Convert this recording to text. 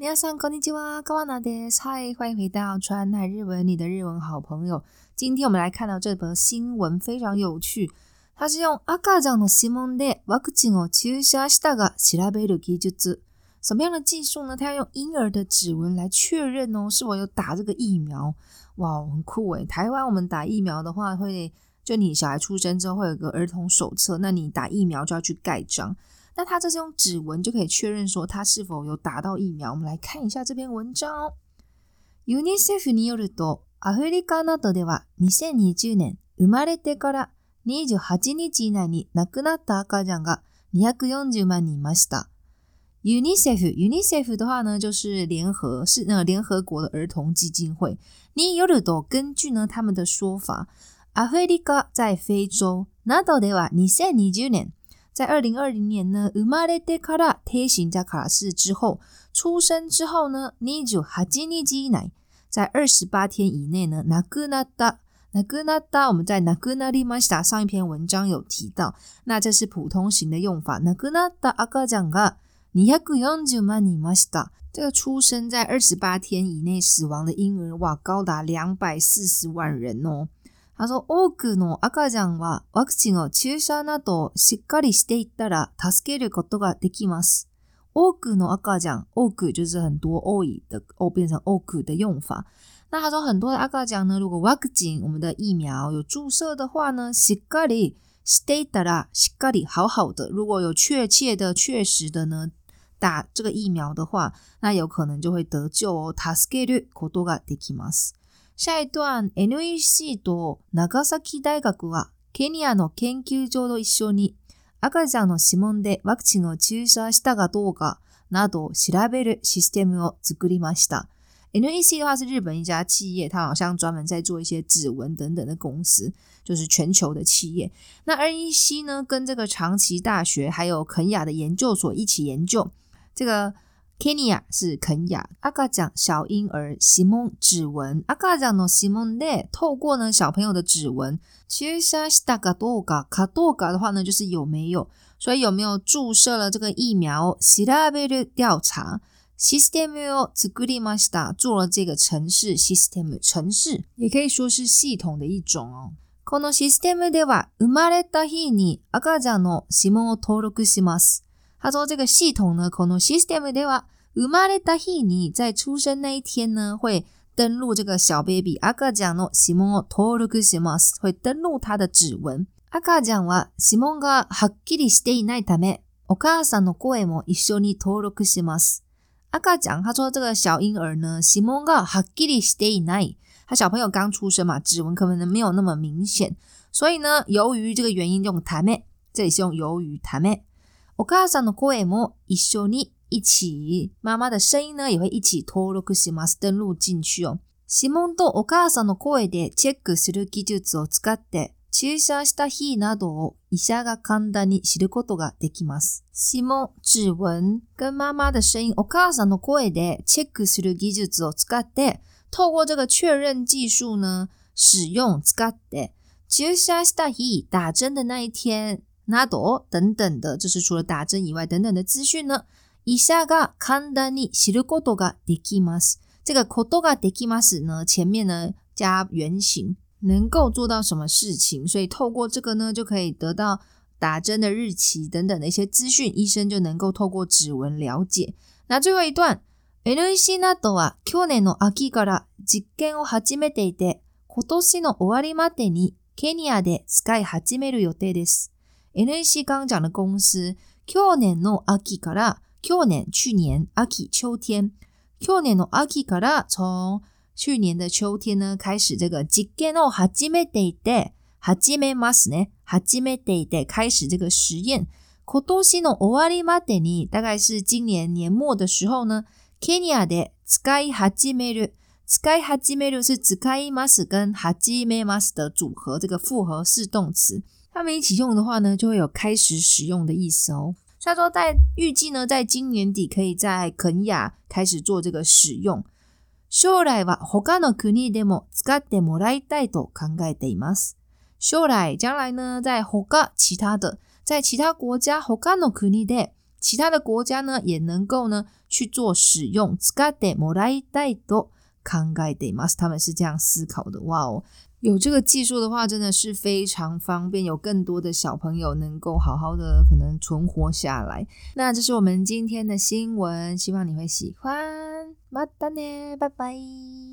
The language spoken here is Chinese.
你好，上国际机哇？干嘛拿碟菜？欢迎回到《川奈日文》你的日文好朋友。今天我们来看到这则新闻，非常有趣。它是用赤ちゃんの指紋でワクチンを注射したが調べる技術。什么样的技术呢？它要用婴儿的指纹来确认哦，是否有打这个疫苗。哇，很酷诶台湾我们打疫苗的话，会就你小孩出生之后会有个儿童手册，那你打疫苗就要去盖章。那他这是用指纹就可以确认说他是否有打到疫苗。我们来看一下这篇文章。UNICEF によると、アフリカなどでは2020年生まれてから28日以内に亡くなった赤ちゃんが240万人いました。UNICEF UNICEF 的话呢，就是联合是那个联合国的儿童基金会。你有尔多根据呢他们的说法，アフリカ在非洲などでは二千二十年。在二零二零年呢，Umare de Kara 胎型在卡拉斯之后出生之后呢 n i j u Hajiniji 奶在二十八天以内呢，Nagunada Nagunada 我们在 n a g u n a r i m a s t a 上一篇文章有提到，那这是普通型的用法。Nagunada Agajanga niyaku yonju m 240万尼马 t a 这个出生在二十八天以内死亡的婴儿哇，高达两百四十万人哦。あの、多くの赤ちゃんはワクチンを注射などをしっかりしていったら助けることができます。多くの赤ちゃん，多く就是很多多以的哦变成多く的用法。那他说很多的赤ちゃん呢，如果ワクチン我们的疫苗有注射的话呢，しっかりしていたらしっかり好好的，如果有确切的、确实的呢打这个疫苗的话，那有可能就会得救を助けることができます。下一段 NEC と長崎大学はケニアの研究所と一緒に赤ちゃんの指紋でワクチンを注射したかどうかなどを調べるシステムを作りました。NEC 的话是日本一家企业，它好像专门在做一些指纹等等的公司，就是全球的企业。那 NEC 呢，跟这个长崎大学还有肯雅的研究所一起研究这个 n 尼 a 是肯雅，阿嘎讲小婴儿西蒙指纹。阿嘎讲呢西蒙内透过呢小朋友的指纹。其实啊是卡多嘎卡多嘎的话呢，就是有没有，所以有没有注射了这个疫苗？調べ的调查。システムを作り马す达做了这个城市 system 城市，也可以说是系统的一种哦。このシステムでは生まれた日に赤ちゃんの指紋を登録します。他说：“这个系统呢，可能システムでは生まれた日に在出生那一天呢，会登录这个小 baby。阿卡んの指紋を登録します。会登录他的指纹。阿卡んは指紋がはっきりしていないため、お母さんの声も一緒に登録します。阿卡ん，他说这个小婴儿呢，指紋がはっきりしていない。他小朋友刚出生嘛，指纹可能没有那么明显。所以呢，由于这个原因，用ため。这里是用由于ため。”お母さんの声も一緒に一起。ママ的声音呢也会一起登録します。登録进去哦。指紋とお母さんの声でチェックする技術を使って、注射した日などを医者が簡単に知ることができます。指紋、指紋、跟妈妈的声音、お母さんの声でチェックする技術を使って、透过这个确认技术呢、使用、使って、注射した日、打针的那一天、纳ど等等的，这是除了打针以外等等的资讯呢。医者が簡単に知ることができます。这个ことができます呢？前面呢加原型，能够做到什么事情？所以透过这个呢，就可以得到打针的日期等等的一些资讯。医生就能够透过指纹了解。那最后一段，エヌエイシは去年の秋から実験を始めていて、今年の終わりまでにケニアで使い始める予定です。n a c y 刚讲的公司，去年の秋から去年去年秋天，去年の秋から从去年的秋天呢开始这个実験を始めで、始めますね、始めで、开始这个实验。今年の終わりまでに大概是今年年末的时候呢。ケニアで使い始める、使い始める是使います跟始めます的组合，这个复合式动词。他们一起用的话呢，就会有开始使用的意思哦。所以说，在预计呢，在今年底可以在肯亚开始做这个使用。将来は他の国でも使ってもらいたいと考えています。将来将来呢，在其他其他的在其他国家他の国で其他的国家呢，也能够呢去做使用使ってもらいたいと考えています。他们是这样思考的。哇哦！有这个技术的话，真的是非常方便，有更多的小朋友能够好好的可能存活下来。那这是我们今天的新闻，希望你会喜欢。么哒呢，拜拜。